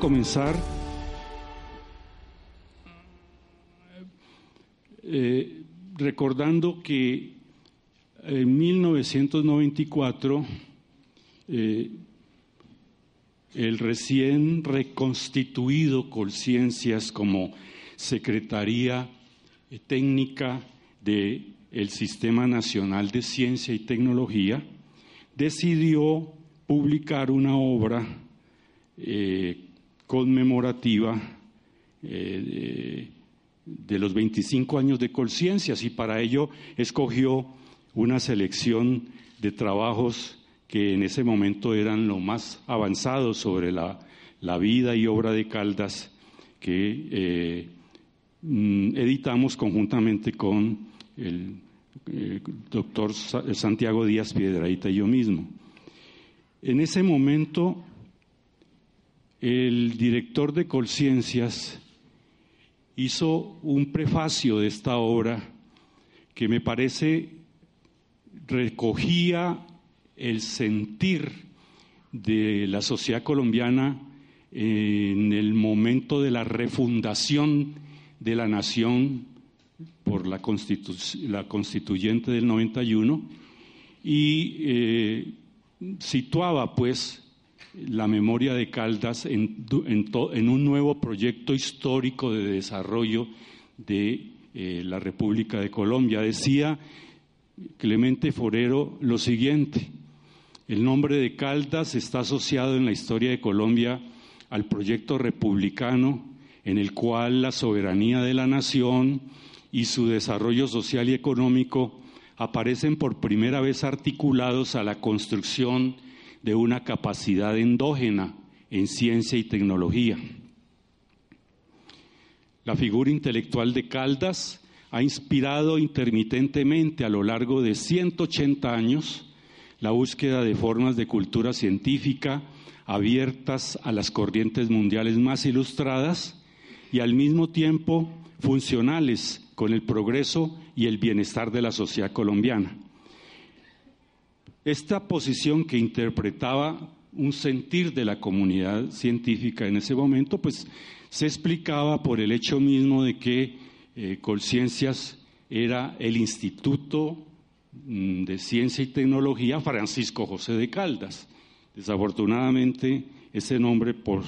Comenzar eh, recordando que en 1994 eh, el recién reconstituido Colciencias como Secretaría Técnica del Sistema Nacional de Ciencia y Tecnología decidió publicar una obra eh, conmemorativa eh, de, los 25 años de Colciencias y para ello escogió una selección de trabajos que en ese momento eran lo más avanzados sobre la, vida y obra de Caldas que eh, mm, editamos conjuntamente con el, doctor Santiago Díaz Piedraíta y yo mismo. En ese momento el director de Colciencias hizo un prefacio de esta obra que me parece recogía el sentir de la sociedad colombiana en el momento de la refundación de la nación por la, constituyente del 91 y eh, situaba pues la memoria de Caldas en, un nuevo proyecto histórico de desarrollo de eh, la República de Colombia. Decía Clemente Forero lo siguiente, el nombre de Caldas está asociado en la historia de Colombia al proyecto republicano en el cual la soberanía de la nación y su desarrollo social y económico aparecen por primera vez articulados a la construcción de una capacidad endógena en ciencia y tecnología. La figura intelectual de Caldas ha inspirado intermitentemente a lo largo de 180 años la búsqueda de formas de cultura científica abiertas a las corrientes mundiales más ilustradas y al mismo tiempo funcionales con el progreso y el bienestar de la sociedad colombiana. Esta posición que interpretaba un sentir de la comunidad científica en ese momento, pues se explicaba por el hecho mismo de que eh, Colciencias era el Instituto mm, de Ciencia y Tecnología Francisco José de Caldas. Desafortunadamente, ese nombre, por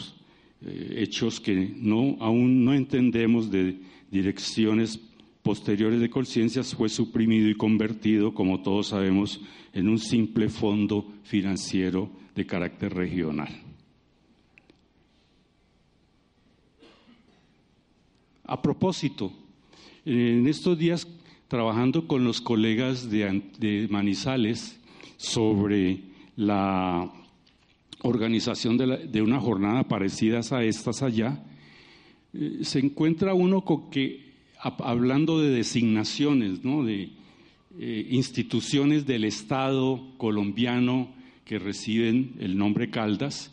eh, hechos que no, aún no entendemos de direcciones posteriores de Colciencias, fue suprimido y convertido, como todos sabemos, en un simple fondo financiero de carácter regional. A propósito, en estos días trabajando con los colegas de, Manizales sobre la organización de, una jornada parecida a estas allá, eh, se encuentra uno con que, hablando de designaciones, ¿no? de eh, instituciones del Estado colombiano que reciben el nombre Caldas,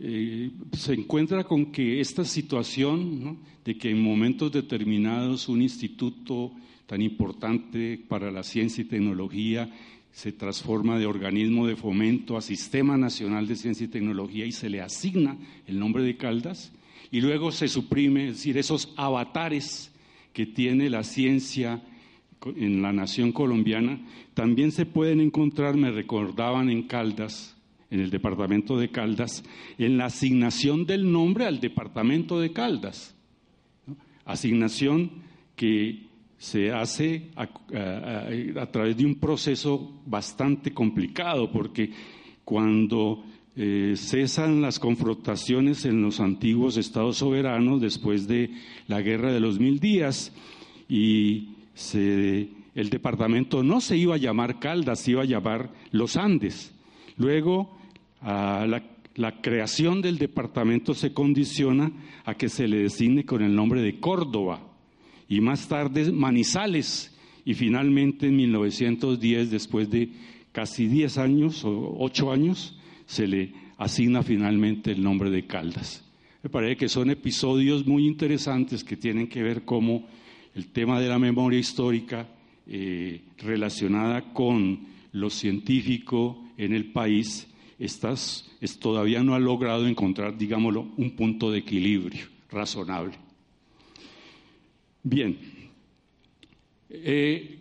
eh, se encuentra con que esta situación de que en momentos determinados un instituto tan importante para la ciencia y tecnología se transforma de organismo de fomento a Sistema Nacional de Ciencia y Tecnología y se le asigna el nombre de Caldas, y luego se suprime, es decir, esos avatares que tiene la ciencia en la nación colombiana, también se pueden encontrar, me recordaban en Caldas, en el departamento de Caldas, en la asignación del nombre al departamento de Caldas. Asignación que se hace a, través de un proceso bastante complicado, porque cuando eh, cesan las confrontaciones en los antiguos estados soberanos después de la guerra de los mil días y el departamento no se iba a llamar Caldas, se iba a llamar Los Andes. Luego, la, la creación del departamento se condiciona a que se le designe con el nombre de Córdoba y más tarde Manizales y finalmente en 1910, después de casi 10 años o 8 años, se le asigna finalmente el nombre de Caldas. Me parece que son episodios muy interesantes que tienen que ver cómo el tema de la memoria histórica eh, relacionada con lo científico en el país es, todavía no ha logrado encontrar, digámoslo, un punto de equilibrio razonable. Bien, eh,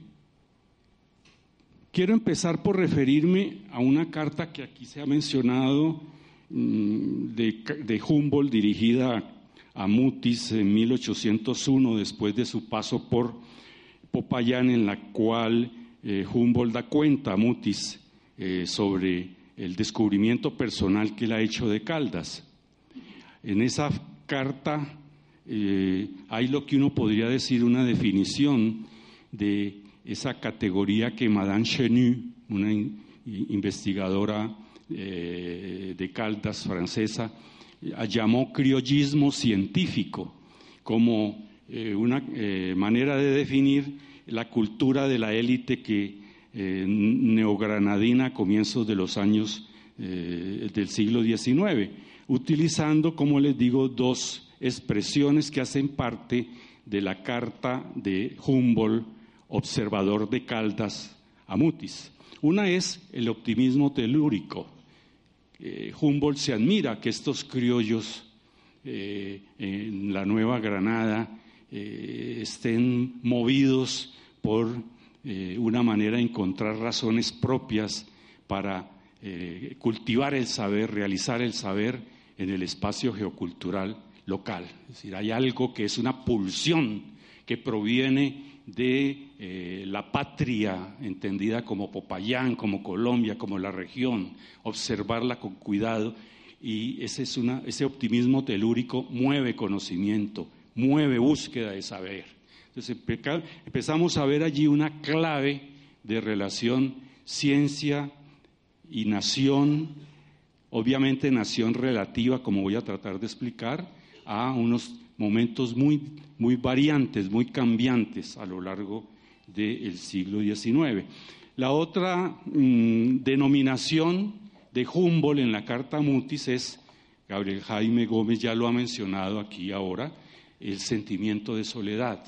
Quiero empezar por referirme a una carta que aquí se ha mencionado mm, de, Humboldt dirigida a Mutis en 1801 después de su paso por Popayán en la cual eh, Humboldt da cuenta a Mutis eh, sobre el descubrimiento personal que él ha hecho de Caldas. En esa carta eh, hay lo que uno podría decir una definición de esa categoría que Madame Chenu, una investigadora eh, de Caldas francesa, llamó criollismo científico como eh, una eh, manera de definir la cultura de la élite que neogranadina a comienzos de los años del siglo XIX, utilizando, como les digo, dos expresiones que hacen parte de la carta de Humboldt observador de Caldas a Mutis. Una es el optimismo telúrico. Eh, Humboldt se admira que estos criollos eh, en la Nueva Granada eh, estén movidos por una manera de encontrar razones propias para cultivar el saber, realizar el saber en el espacio geocultural local. Es decir, hay algo que es una pulsión que proviene de eh, la patria, entendida como Popayán, como Colombia, como la región, observarla con cuidado. Y ese, es ese optimismo telúrico mueve conocimiento, mueve búsqueda de saber. Entonces empezamos a ver allí una clave de relación ciencia y nación, obviamente nación relativa, como voy a tratar de explicar, a unos momentos muy, muy variantes, muy cambiantes a lo largo del siglo XIX. La otra mm, denominación de Humboldt en la Carta Mutis es, Gabriel Jaime Gómez ya lo ha mencionado aquí ahora, el sentimiento de soledad.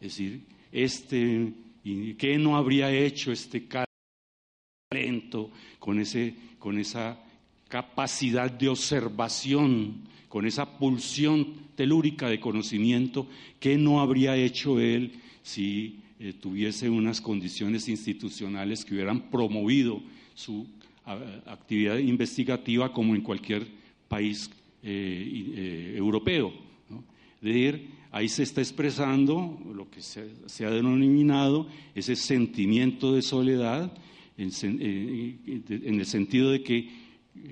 Es decir, este, ¿qué no habría hecho este talento con, ese, con esa capacidad de observación, con esa pulsión telúrica de conocimiento, ¿qué no habría hecho él si eh, tuviese unas condiciones institucionales que hubieran promovido su actividad investigativa como en cualquier país eh, eh, europeo? De decir, ahí se está expresando lo que se, ha denominado ese sentimiento de soledad, en, en el sentido de que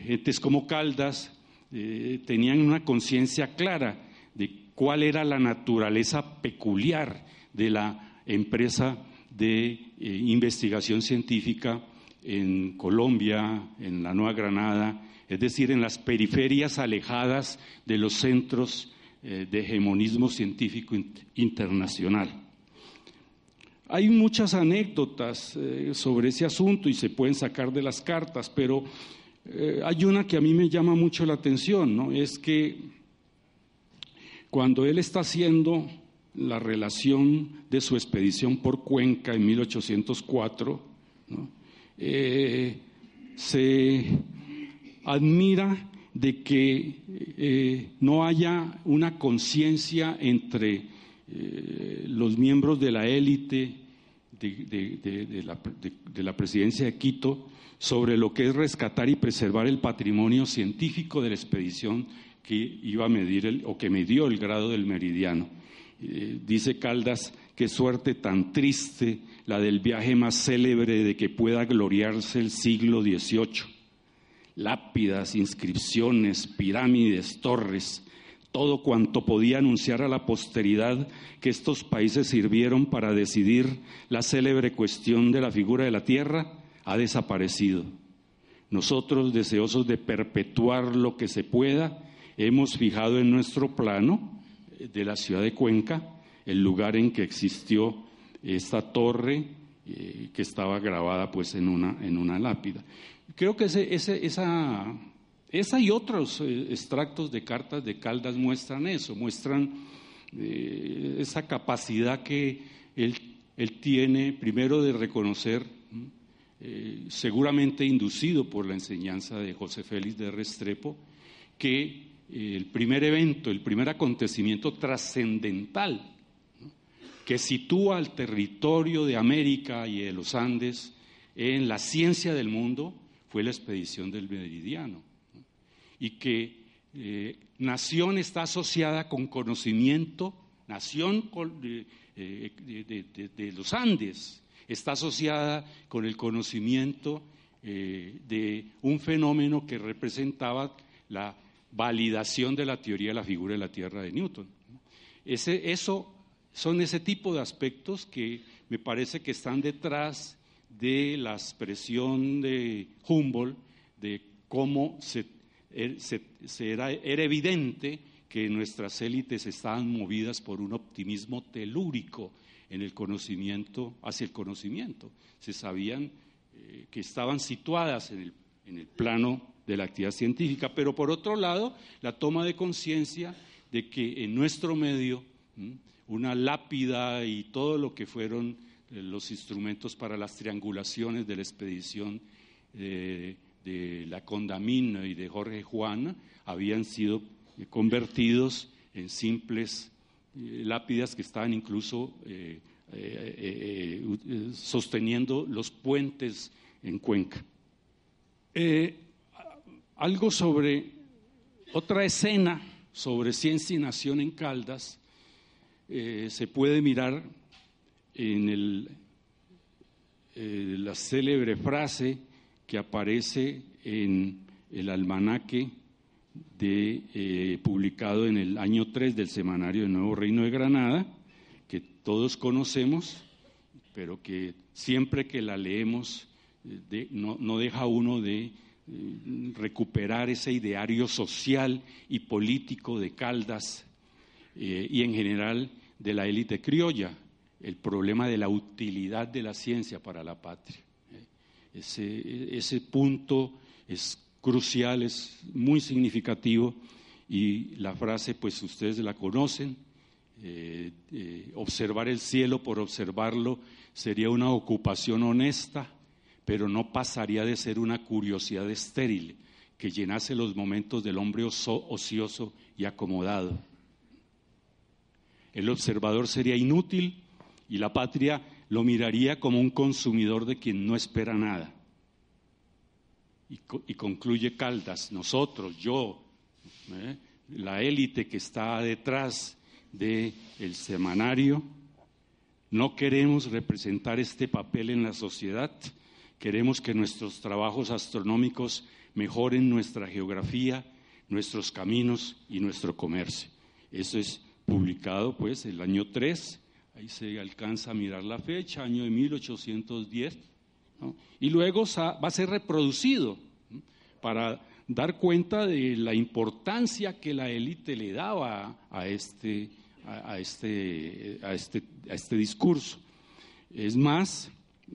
gentes como Caldas tenían una conciencia clara de cuál era la naturaleza peculiar de la empresa de eh, investigación científica en Colombia, en la Nueva Granada, es decir, en las periferias alejadas de los centros eh, de hegemonismo científico internacional. Hay muchas anécdotas eh, sobre ese asunto y se pueden sacar de las cartas, pero hay una que a mí me llama mucho la atención, ¿no? Es que cuando él está haciendo la relación de su expedición por Cuenca en 1804, eh, se admira de que eh, no haya una conciencia entre eh, los miembros de la élite de, la, presidencia de Quito sobre lo que es rescatar y preservar el patrimonio científico de la expedición que iba a medir o que midió el grado del meridiano. Eh, dice Caldas, qué suerte tan triste la del viaje más célebre de que pueda gloriarse el siglo XVIII lápidas, inscripciones, pirámides, torres, todo cuanto podía anunciar a la posteridad que estos países sirvieron para decidir la célebre cuestión de la figura de la tierra, ha desaparecido. Nosotros, deseosos de perpetuar lo que se pueda, hemos fijado en nuestro plano de la ciudad de Cuenca el lugar en que existió esta torre eh, que estaba grabada pues en una, en una lápida. Creo que ese, esa, esa y otros eh, extractos de cartas de Caldas muestran eso, muestran eh, esa capacidad que él, tiene primero de reconocer, eh, seguramente inducido por la enseñanza de José Félix de Restrepo, que el primer evento, el primer acontecimiento trascendental que sitúa al territorio de América y de los Andes en la ciencia del mundo fue la expedición del Meridiano. Y que eh, nación está asociada con conocimiento, nación eh, de, los Andes está asociada con el conocimiento eh, de un fenómeno que representaba la validación de la teoría de la figura de la Tierra de Newton. Ese, eso son ese tipo de aspectos que me parece que están detrás de la expresión de Humboldt de cómo er, era, evidente que nuestras élites estaban movidas por un optimismo telúrico en el conocimiento, hacia el conocimiento. Se sabían eh, que estaban situadas en el, plano de la actividad científica, pero por otro lado, la toma de conciencia de que en nuestro medio una lápida y todo lo que fueron eh, los instrumentos para las triangulaciones de la expedición eh, de la Condamina y de Jorge Juan habían sido convertidos en simples lápidas que estaban incluso sosteniendo los puentes en Cuenca. algo sobre otra escena sobre ciencia y nación en Caldas se puede mirar en eh, la célebre frase que aparece en el almanaque de, eh, publicado en el año 3 del semanario del Nuevo Reino de Granada, que todos conocemos, pero que siempre que la leemos eh, no, deja uno de recuperar ese ideario social y político de Caldas y en general de la élite criolla el problema de la utilidad de la ciencia para la patria. Ese, punto es crucial, es muy significativo y la frase, pues ustedes la conocen, eh, eh, observar el cielo por observarlo sería una ocupación honesta, pero no pasaría de ser una curiosidad estéril que llenase los momentos del hombre ocioso y acomodado. El observador sería inútil y la patria lo miraría como un consumidor de quien no espera nada. Y, concluye Caldas, nosotros, yo, ¿eh? la élite que está detrás del el semanario, no queremos representar este papel en la sociedad, queremos que nuestros trabajos astronómicos mejoren nuestra geografía, nuestros caminos y nuestro comercio. Eso es publicado pues el año 3 Ahí se alcanza a mirar la fecha, año de 1810. Y luego va a ser reproducido para dar cuenta de la importancia que la élite le daba a este, a, este, a, este, a este discurso. Es más,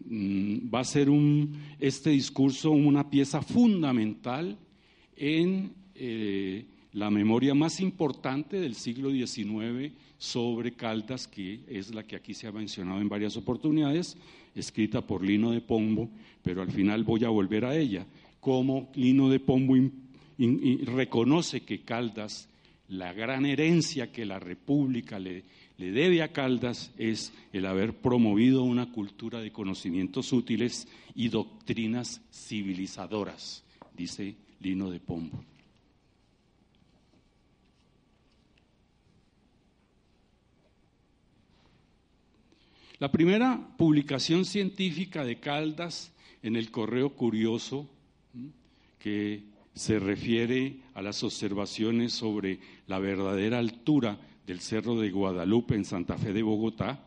mm, va a ser un, este discurso una pieza fundamental en eh, la memoria más importante del siglo XIX sobre Caldas, que es la que aquí se ha mencionado en varias oportunidades, escrita por Lino de Pombo, pero al final voy a volver a ella. Cómo Lino de Pombo reconoce que Caldas, la gran herencia que la República le, le debe a Caldas es el haber promovido una cultura de conocimientos útiles y doctrinas civilizadoras, dice Lino de Pombo. La primera publicación científica de Caldas en el Correo Curioso, que se refiere a las observaciones sobre la verdadera altura del Cerro de Guadalupe en Santa Fe de Bogotá,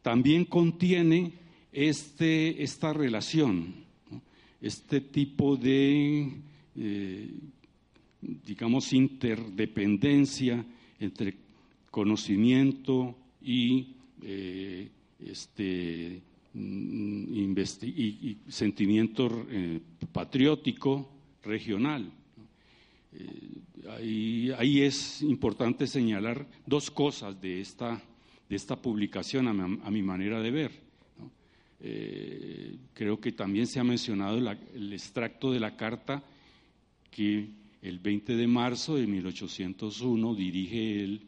también contiene este, esta relación, este tipo de, eh, digamos, interdependencia entre conocimiento y eh, este, mm, y, sentimiento eh, patriótico regional. Eh, ahí, es importante señalar dos cosas de esta, de esta publicación a mi, manera de ver. Eh, creo que también se ha mencionado el extracto de la carta que el 20 de marzo de 1801 dirige él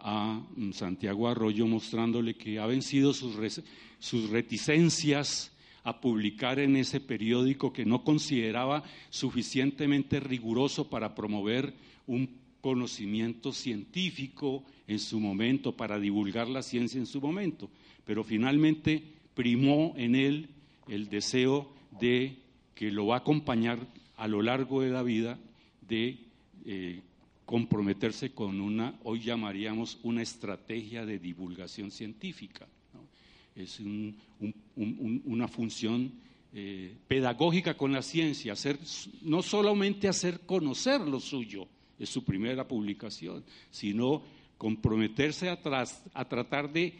a mm, Santiago Arroyo mostrándole que ha vencido sus, reticencias a publicar en ese periódico que no consideraba suficientemente riguroso para promover un conocimiento científico en su momento, para divulgar la ciencia en su momento, pero finalmente primó en él el deseo de que lo va a acompañar a lo largo de la vida de eh, comprometerse con una, hoy llamaríamos una estrategia de divulgación científica. Es una función eh, pedagógica con la ciencia, hacer, no solamente hacer conocer lo suyo, es su primera publicación, sino comprometerse a, a tratar de,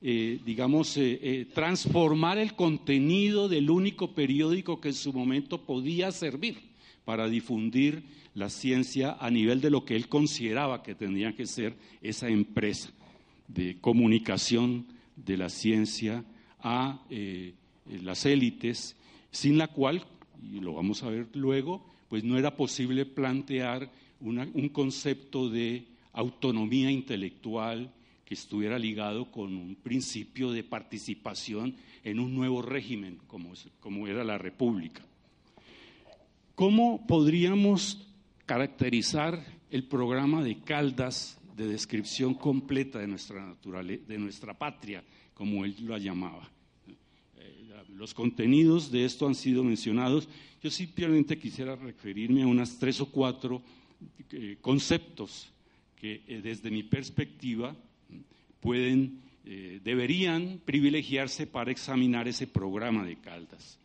eh, digamos, eh, transformar el contenido del único periódico que en su momento podía servir para difundir la ciencia a nivel de lo que él consideraba que tendría que ser esa empresa de comunicación de la ciencia a eh, las élites, sin la cual, y lo vamos a ver luego, pues no era posible plantear un concepto de autonomía intelectual que estuviera ligado con un principio de participación en un nuevo régimen como era la República. ¿Cómo podríamos caracterizar el programa de Caldas de descripción completa de nuestra naturaleza, de nuestra patria, como él lo llamaba. Eh, los contenidos de esto han sido mencionados. Yo simplemente quisiera referirme a unas tres o cuatro eh, conceptos que eh, desde mi perspectiva pueden, deberían privilegiarse para examinar ese programa de Caldas.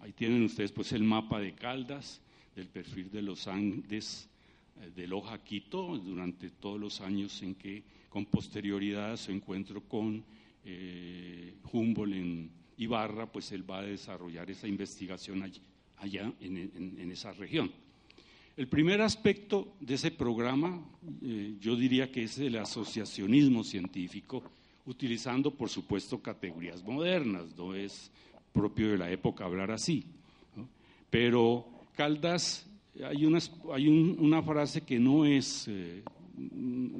Ahí tienen ustedes pues el mapa de Caldas, del perfil de los Andes eh, del Loja Quito durante todos los años en que con posterioridad a su encuentro con eh, Humboldt en Ibarra, pues él va a desarrollar esa investigación allá, en, esa región. El primer aspecto de ese programa, eh, yo diría que es el asociacionismo científico, utilizando, por supuesto, categorías modernas, no es propio de la época hablar así, pero Caldas, hay una, hay una frase que no es, eh,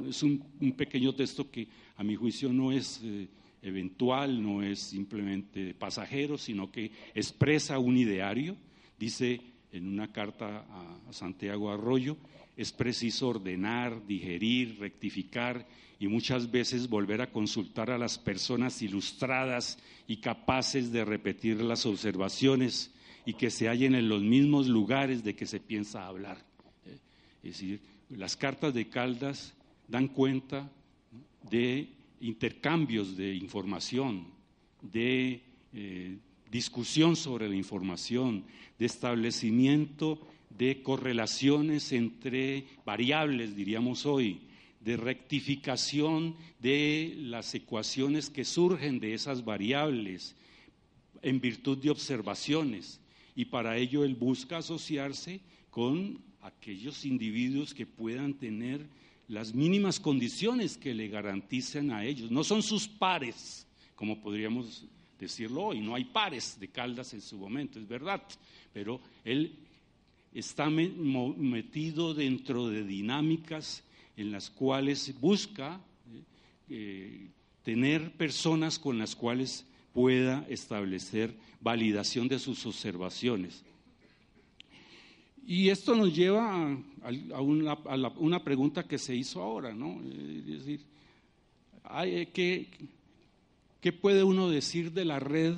es un, pequeño texto que a mi juicio no es eh, eventual, no es simplemente pasajero, sino que expresa un ideario. Dice en una carta a Santiago Arroyo, es preciso ordenar, digerir, rectificar y muchas veces volver a consultar a las personas ilustradas y capaces de repetir las observaciones y que se hallen en los mismos lugares de que se piensa hablar. Eh, es decir, las cartas de Caldas dan cuenta de intercambios de información, de eh, discusión sobre la información, de establecimiento de correlaciones entre variables, diríamos hoy, de rectificación de las ecuaciones que surgen de esas variables en virtud de observaciones. Y para ello él busca asociarse con aquellos individuos que puedan tener las mínimas condiciones que le garanticen a ellos. No son sus pares, como podríamos decirlo hoy, no hay pares de Caldas en su momento, es verdad, pero él está metido dentro de dinámicas en las cuales busca eh, tener personas con las cuales pueda establecer validación de sus observaciones. Y esto nos lleva a, una, pregunta que se hizo ahora, ¿no? Es decir, eh, ¿qué, puede uno decir de la red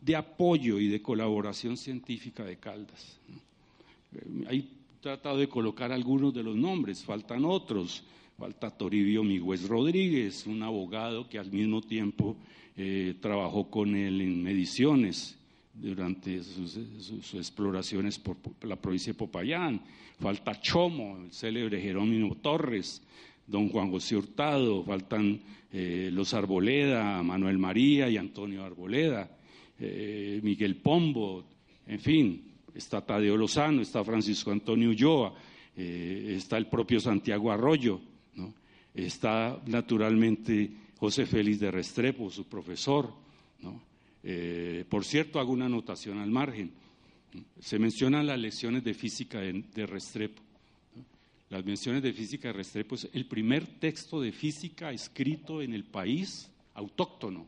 de apoyo y de colaboración científica de Caldas? Tratado de colocar algunos de los nombres, faltan otros. Falta Toribio Migüez Rodríguez, un abogado que al mismo tiempo eh, trabajó con él en mediciones durante sus, exploraciones por, la provincia de Popayán. Falta Chomo, el célebre Jerónimo Torres, don Juan José Hurtado, faltan eh, los Arboleda, Manuel María y Antonio Arboleda, eh, Miguel Pombo, en fin, está Tadeo Lozano, está Francisco Antonio Ulloa, está el propio Santiago Arroyo, Está naturalmente José Félix de Restrepo, su profesor. Eh, por cierto, hago una anotación al margen. Se mencionan las lecciones de física de, Restrepo. Las menciones de física de Restrepo es el primer texto de física escrito en el país autóctono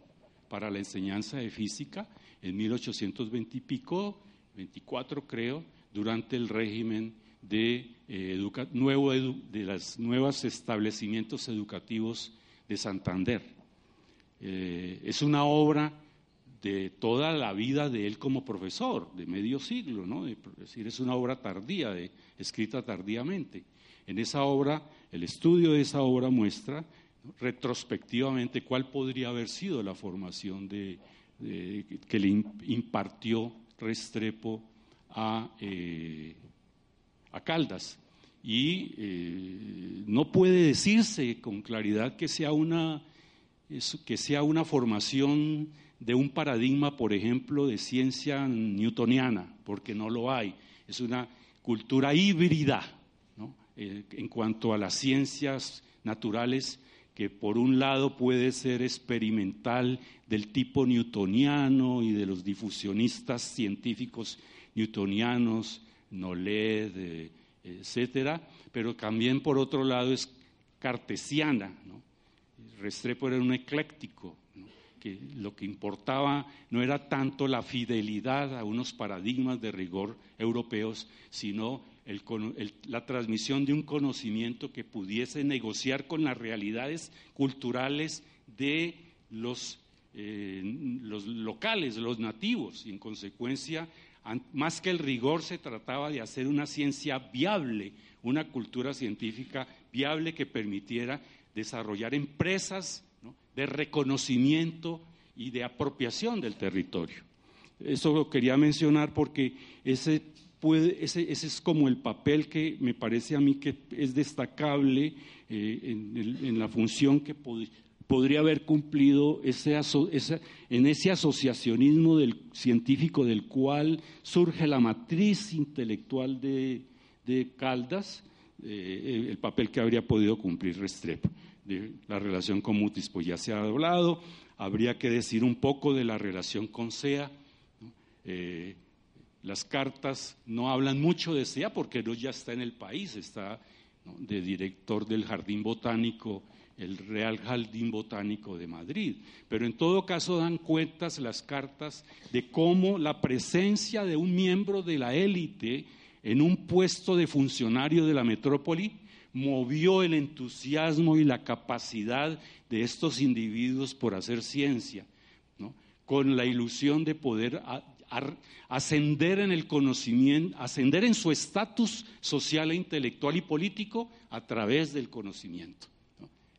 para la enseñanza de física en 1820 y pico, 24 creo, durante el régimen de, eh, nuevo de los nuevos establecimientos educativos de Santander. Eh, es una obra de toda la vida de él como profesor, de medio siglo, ¿no? es decir, es una obra tardía, escrita tardíamente. En esa obra, el estudio de esa obra muestra retrospectivamente cuál podría haber sido la formación de, que le impartió Restrepo a, eh, a Caldas. Y eh, no puede decirse con claridad que sea, una, que sea una formación de un paradigma, por ejemplo, de ciencia newtoniana, porque no lo hay. Es una cultura híbrida eh, en cuanto a las ciencias naturales que por un lado puede ser experimental del tipo newtoniano y de los difusionistas científicos newtonianos, Noled, eh, etcétera, pero también por otro lado es cartesiana. Restrepo era un ecléctico, que lo que importaba no era tanto la fidelidad a unos paradigmas de rigor europeos, sino la transmisión de un conocimiento que pudiese negociar con las realidades culturales de los, eh, los locales, los nativos, y en consecuencia más que el rigor se trataba de hacer una ciencia viable, una cultura científica viable que permitiera desarrollar empresas de reconocimiento y de apropiación del territorio. Eso lo quería mencionar porque ese, es como el papel que me parece a mí que es destacable eh, en, la función que podría haber cumplido ese en ese asociacionismo del científico del cual surge la matriz intelectual de, Caldas, eh, el papel que habría podido cumplir Restrepo. La relación con Mutis, pues ya se ha hablado, habría que decir un poco de la relación con SEA. Eh, las cartas no hablan mucho de SEA porque no ya está en el país, está de director del Jardín Botánico el Real Jardín Botánico de Madrid. Pero en todo caso dan cuentas las cartas de cómo la presencia de un miembro de la élite en un puesto de funcionario de la metrópoli movió el entusiasmo y la capacidad de estos individuos por hacer ciencia, con la ilusión de poder ascender en el conocimiento, ascender en su estatus social e intelectual y político a través del conocimiento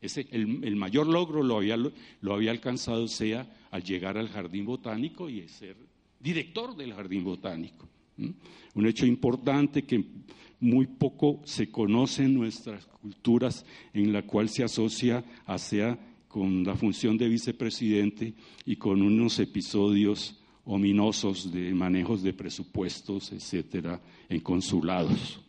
el, mayor logro lo había, lo había alcanzado sea al llegar al jardín botánico y ser director del jardín botánico. Un hecho importante que muy poco se conoce en nuestras culturas, en la cual se asocia a SEA con la función de vicepresidente y con unos episodios ominosos de manejos de presupuestos, etcétera, en consulados.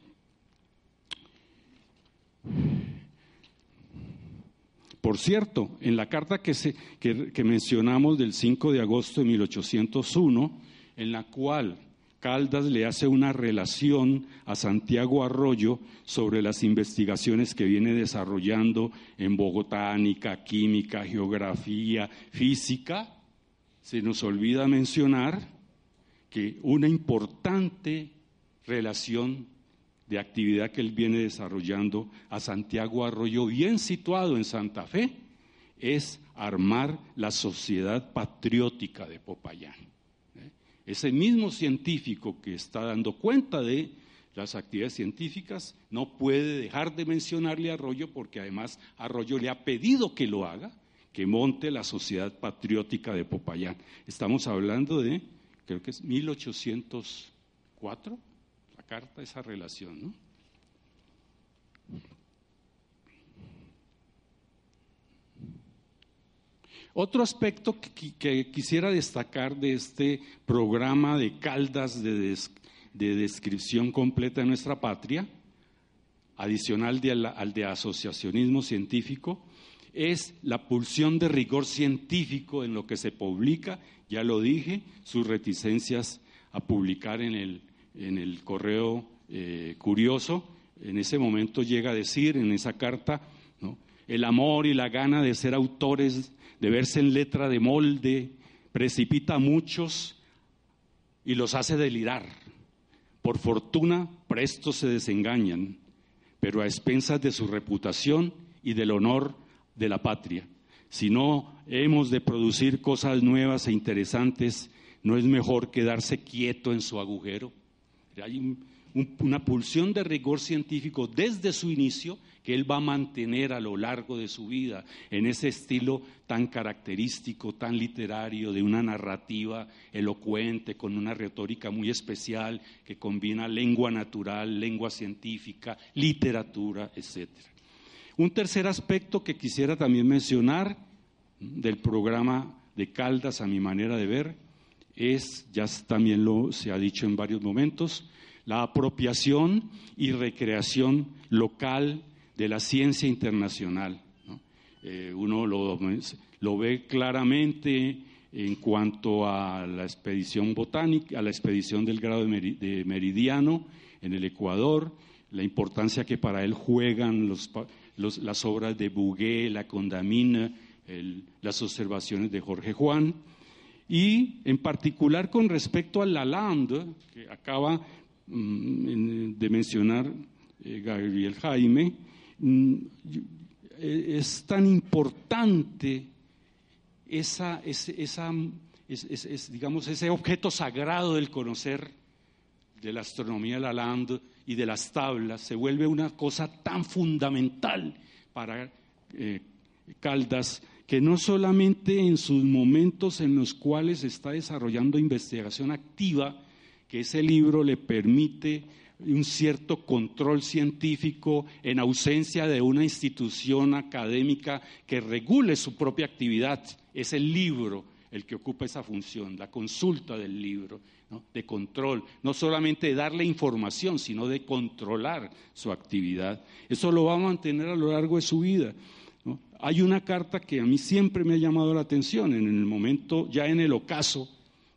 Por cierto, en la carta que, se, que, que mencionamos del 5 de agosto de 1801, en la cual Caldas le hace una relación a Santiago Arroyo sobre las investigaciones que viene desarrollando en bogotánica, química, geografía, física, se nos olvida mencionar que una importante relación de actividad que él viene desarrollando a Santiago Arroyo, bien situado en Santa Fe, es armar la sociedad patriótica de Popayán. ¿eh? Ese mismo científico que está dando cuenta de las actividades científicas no puede dejar de mencionarle a Arroyo porque además Arroyo le ha pedido que lo haga, que monte la sociedad patriótica de Popayán. Estamos hablando de, creo que es 1804, carta esa relación. ¿no? Otro aspecto que, quisiera destacar de este programa de caldas de, descripción completa de nuestra patria, adicional al de asociacionismo científico, es la pulsión de rigor científico en lo que se publica, ya lo dije, sus reticencias a publicar en el en el correo eh, curioso, en ese momento llega a decir en esa carta, el amor y la gana de ser autores, de verse en letra de molde, precipita a muchos y los hace delirar. Por fortuna, presto se desengañan, pero a expensas de su reputación y del honor de la patria. Si no hemos de producir cosas nuevas e interesantes, ¿no es mejor quedarse quieto en su agujero? Hay una pulsión de rigor científico desde su inicio que él va a mantener a lo largo de su vida en ese estilo tan característico, tan literario, de una narrativa elocuente, con una retórica muy especial que combina lengua natural, lengua científica, literatura, etc. Un tercer aspecto que quisiera también mencionar del programa de Caldas, a mi manera de ver, es, ya también lo se ha dicho en varios momentos, la apropiación y recreación local de la ciencia internacional. Eh, uno lo, lo, ve claramente en cuanto a la expedición botánica, a la expedición del grado de Meridiano en el Ecuador, la importancia que para él juegan las obras de Bouguer, la Condamine, las observaciones de Jorge Juan, y en particular con respecto a Lalande, que acaba mm, de mencionar eh, Gabriel Jaime, mm, es tan importante esa, esa, digamos, ese objeto sagrado del conocer de la astronomía de Lalande y de las tablas, se vuelve una cosa tan fundamental para eh, Caldas que no solamente en sus momentos en los cuales está desarrollando investigación activa, que ese libro le permite un cierto control científico en ausencia de una institución académica que regule su propia actividad. Es el libro el que ocupa esa función, la consulta del libro, de control, no solamente de darle información, sino de controlar su actividad. Eso lo va a mantener a lo largo de su vida. Hay una carta que a mí siempre me ha llamado la atención en el momento, ya en el ocaso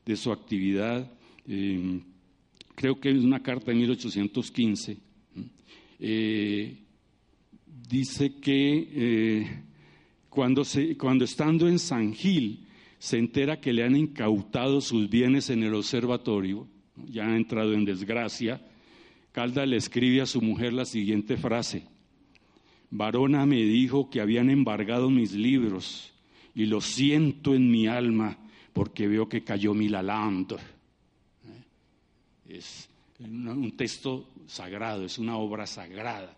de su actividad, em, creo que es una carta de 1815, eh, dice que eh, cuando, cuando estando en San Gil se entera que le han incautado sus bienes en el observatorio, ya ha entrado en desgracia, Calda le escribe a su mujer la siguiente frase, Varona me dijo que habían embargado mis libros y lo siento en mi alma porque veo que cayó mi lalando. ¿Eh? Es un texto sagrado, es una obra sagrada.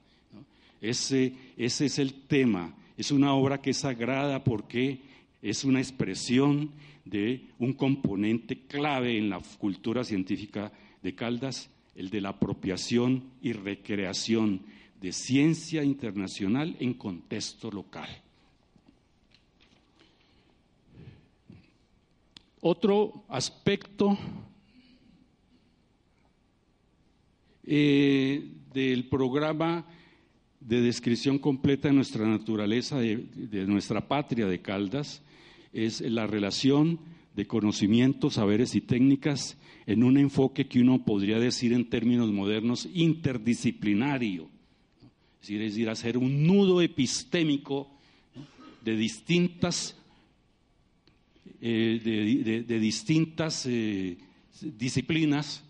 Ese, ese es el tema, es una obra que es sagrada porque es una expresión de un componente clave en la cultura científica de Caldas, el de la apropiación y recreación de ciencia internacional en contexto local. Otro aspecto eh, del programa de descripción completa de nuestra naturaleza, de, nuestra patria de Caldas, es la relación de conocimientos, saberes y técnicas en un enfoque que uno podría decir en términos modernos interdisciplinario. Es decir, hacer un nudo epistémico de distintas, eh, de, distintas eh, disciplinas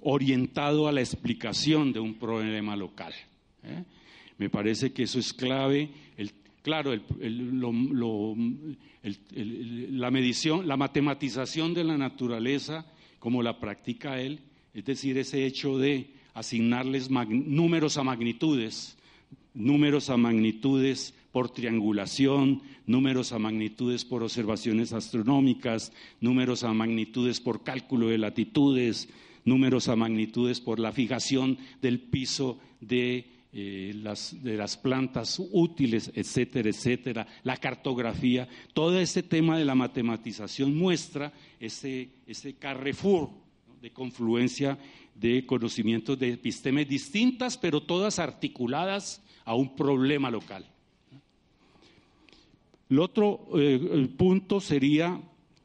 orientado a la explicación de un problema local. ¿eh? Me parece que eso es clave. Claro, la medición, la matematización de la naturaleza, como la practica él, es decir, ese hecho de asignarles números a magnitudes, números a magnitudes por triangulación, números a magnitudes por observaciones astronómicas, números a magnitudes por cálculo de latitudes, números a magnitudes por la fijación del piso de, eh, de las plantas útiles, etcétera, etcétera, la cartografía, todo ese tema de la matematización muestra ese, ese carrefour de confluencia de conocimientos de epistemes distintas, pero todas articuladas a un problema local. El otro eh, punto sería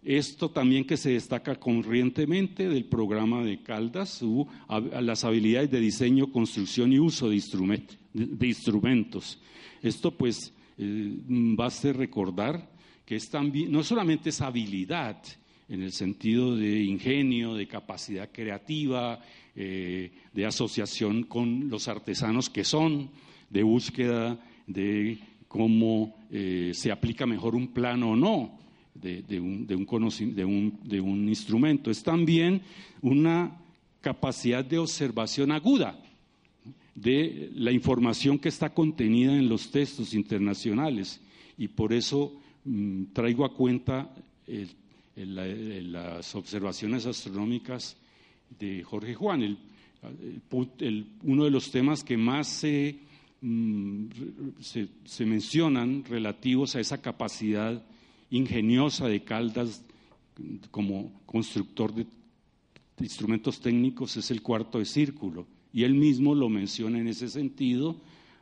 esto también que se destaca corrientemente del programa de Caldas, las habilidades de diseño, construcción y uso de, instrumentos. Esto pues eh, basta recordar que es también, no solamente es habilidad en el sentido de ingenio, de capacidad creativa, eh, de asociación con los artesanos que son, de búsqueda de cómo eh, se aplica mejor un plano o no, de, un, de, un, instrumento, es también una capacidad de observación aguda de la información que está contenida en los textos internacionales. Y por eso mm, traigo a cuenta las observaciones astronómicas de Jorge Juan. uno de los temas que más se, mm, se mencionan relativos a esa capacidad ingeniosa de Caldas como constructor de instrumentos técnicos es el cuarto de círculo. Y él mismo lo menciona en ese sentido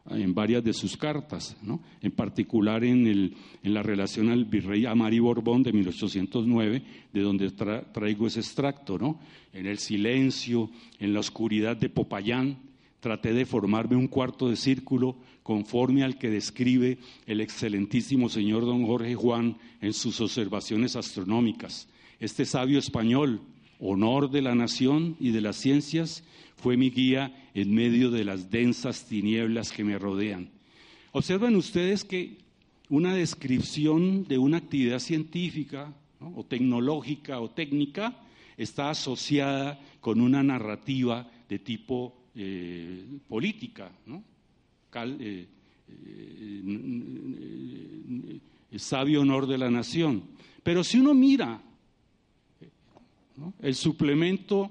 en varias de sus cartas, en particular en, el, en, la relación al virrey Amari Borbón de 1809, de donde traigo ese extracto, ¿no? en el silencio, en la oscuridad de Popayán, traté de formarme un cuarto de círculo conforme al que describe el excelentísimo señor don Jorge Juan en sus observaciones astronómicas. Este sabio español, honor de la nación y de las ciencias, fue mi guía en medio de las densas tinieblas que me rodean. Observen ustedes que una descripción de una actividad científica o tecnológica o técnica está asociada con una narrativa de tipo eh, política, ¿no? Eh, eh, sabio honor de la nación. Pero si uno mira el suplemento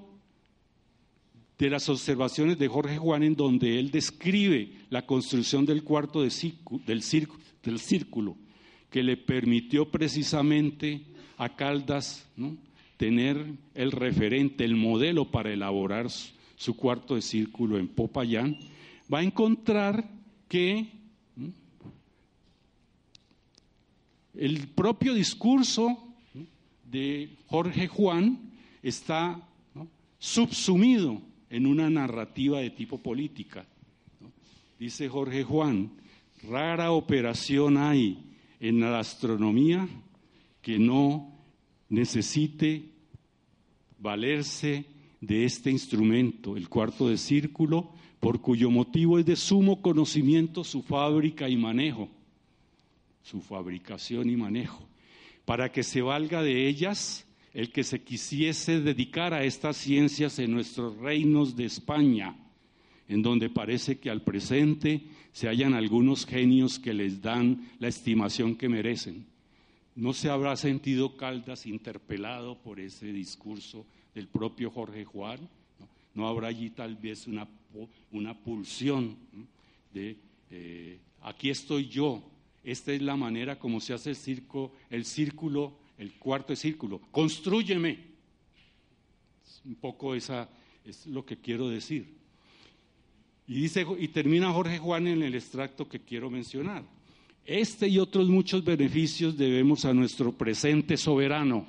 de las observaciones de Jorge Juan en donde él describe la construcción del cuarto del, del, círculo, que le permitió precisamente a Caldas tener el referente, el modelo para elaborar su cuarto de círculo en Popayán, va a encontrar que el propio discurso de Jorge Juan está subsumido en una narrativa de tipo política. Dice Jorge Juan, rara operación hay en la astronomía que no necesite valerse de este instrumento, el cuarto de círculo, por cuyo motivo es de sumo conocimiento su fábrica y manejo, su fabricación y manejo, para que se valga de ellas el que se quisiese dedicar a estas ciencias en nuestros reinos de España, en donde parece que al presente se hallan algunos genios que les dan la estimación que merecen. ¿No se habrá sentido Caldas interpelado por ese discurso del propio Jorge Juan? ¿No, habrá allí tal vez una, una pulsión de eh, aquí estoy yo? Esta es la manera como se hace el, circo, el círculo el cuarto círculo, construyeme. Un poco esa es lo que quiero decir. Y, dice, y termina Jorge Juan en el extracto que quiero mencionar. Este y otros muchos beneficios debemos a nuestro presente soberano,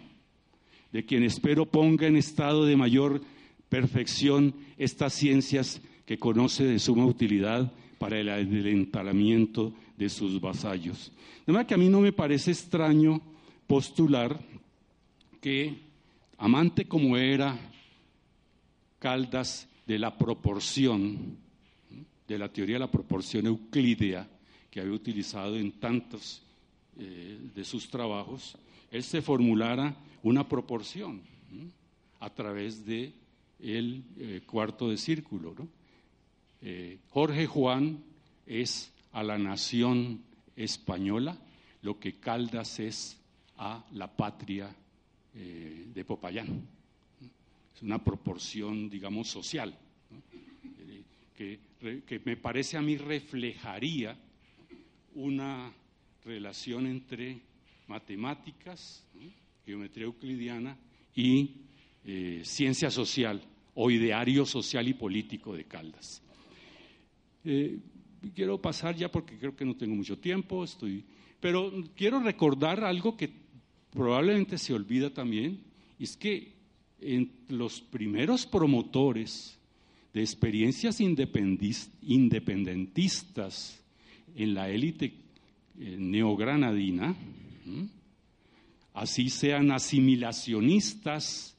de quien espero ponga en estado de mayor perfección estas ciencias que conoce de suma utilidad para el adelantalamiento de sus vasallos. De manera que a mí no me parece extraño postular que, amante como era Caldas de la proporción, de la teoría de la proporción euclídea, que había utilizado en tantos eh, de sus trabajos, él se formulara una proporción a través de eh, cuarto de círculo. Eh, Jorge Juan es a la nación española lo que Caldas es a la patria de Popayán. Es una proporción, digamos, social, que, que me parece a mí reflejaría una relación entre matemáticas, geometría euclidiana y eh, ciencia social o ideario social y político de Caldas. Eh, quiero pasar ya porque creo que no tengo mucho tiempo, estoy, pero quiero recordar algo que probablemente se olvida también, es que los primeros promotores de experiencias independentistas en la élite eh, neogranadina, así sean asimilacionistas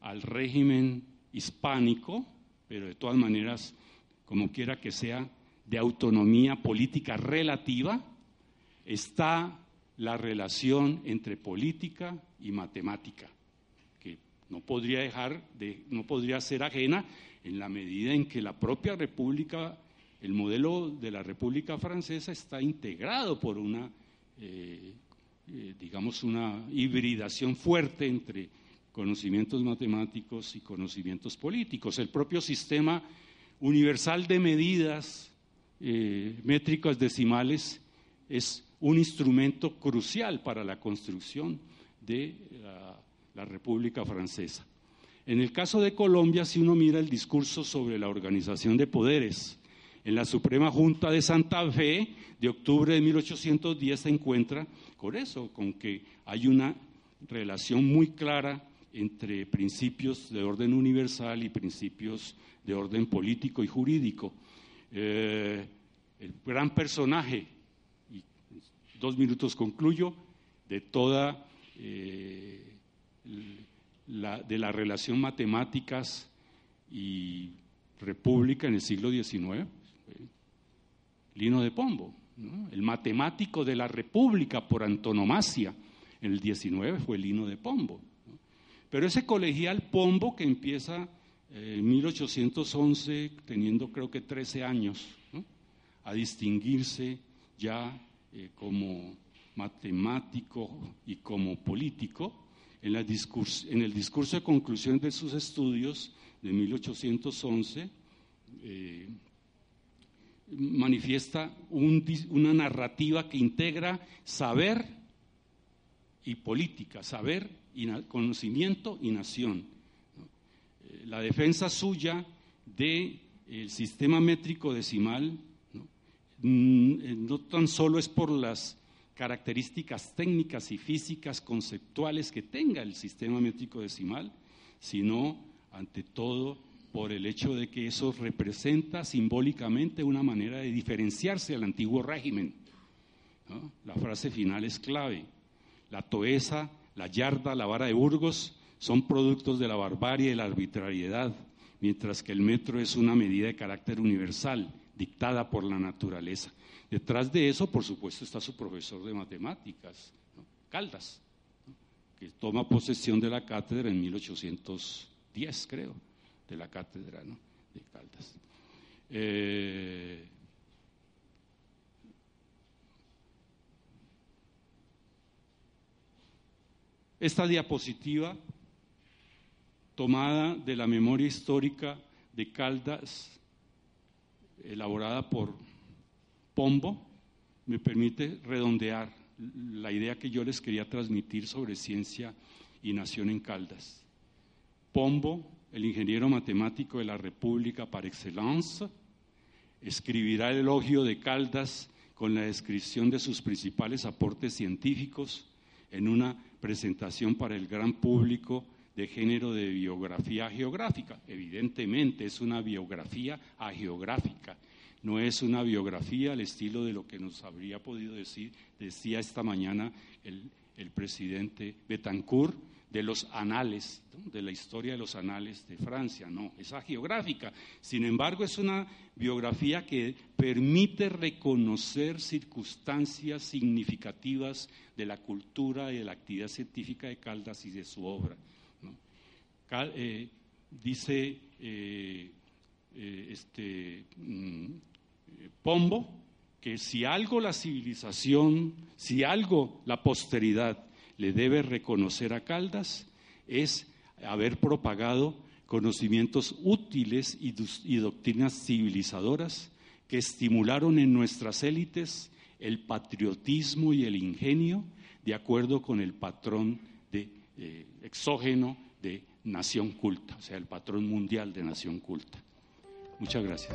al régimen hispánico, pero de todas maneras, como quiera que sea, de autonomía política relativa, está la relación entre política y matemática, que no podría dejar de, no podría ser ajena en la medida en que la propia República el modelo de la República Francesa está integrado por una, eh, eh, digamos, una hibridación fuerte entre conocimientos matemáticos y conocimientos políticos. El propio sistema universal de medidas eh, métricas decimales es un instrumento crucial para la construcción de la República Francesa. En el caso de Colombia, si uno mira el discurso sobre la organización de poderes, en la Suprema Junta de Santa Fe de octubre de 1810 se encuentra con eso, con que hay una relación muy clara entre principios de orden universal y principios de orden político y jurídico. Eh, el gran personaje, y dos minutos concluyo, de toda eh, la, de la relación matemáticas y república en el siglo XIX, Lino de Pombo, el matemático de la República por antonomasia en el 19 fue Lino de Pombo. Pero ese colegial Pombo que empieza eh, en 1811, teniendo creo que 13 años, a distinguirse ya eh, como matemático y como político, en, en, el discurso de conclusión de sus estudios de 1811, manifiesta una narrativa que integra saber y política, saber, y conocimiento y nación. La defensa suya del sistema métrico decimal mm, eh, ¿no? tan solo es por las características técnicas y físicas conceptuales que tenga el sistema métrico decimal, sino ante todo por el hecho de que eso representa simbólicamente una manera de diferenciarse del antiguo régimen. La frase final es clave. La toesa, la yarda, la vara de Burgos son productos de la barbarie y la arbitrariedad, mientras que el metro es una medida de carácter universal, dictada por la naturaleza. Detrás de eso, por supuesto, está su profesor de matemáticas, Caldas, que toma posesión de la cátedra en 1810, creo de la cátedra de Caldas. Eh, esta diapositiva, tomada de la memoria histórica de Caldas, elaborada por Pombo, me permite redondear la idea que yo les quería transmitir sobre ciencia y nación en Caldas. Pombo el ingeniero matemático de la República par excelencia, escribirá el elogio de Caldas con la descripción de sus principales aportes científicos en una presentación para el gran público de género de biografía geográfica. Evidentemente es una biografía ageográfica, no es una biografía al estilo de lo que nos habría podido decir, decía esta mañana el, el presidente Betancourt, de los anales, de la historia de los anales de Francia, no, es geográfica. Sin embargo, es una biografía que permite reconocer circunstancias significativas de la cultura y de la actividad científica de Caldas y de su obra. Eh, dice eh, eh, este, mm, Pombo que si algo la civilización, si algo la posteridad le debe reconocer a Caldas es haber propagado conocimientos útiles y, doctrinas civilizadoras que estimularon en nuestras élites el patriotismo y el ingenio de acuerdo con el patrón de, exógeno de nación culta, o sea, el patrón mundial de nación culta. Muchas gracias.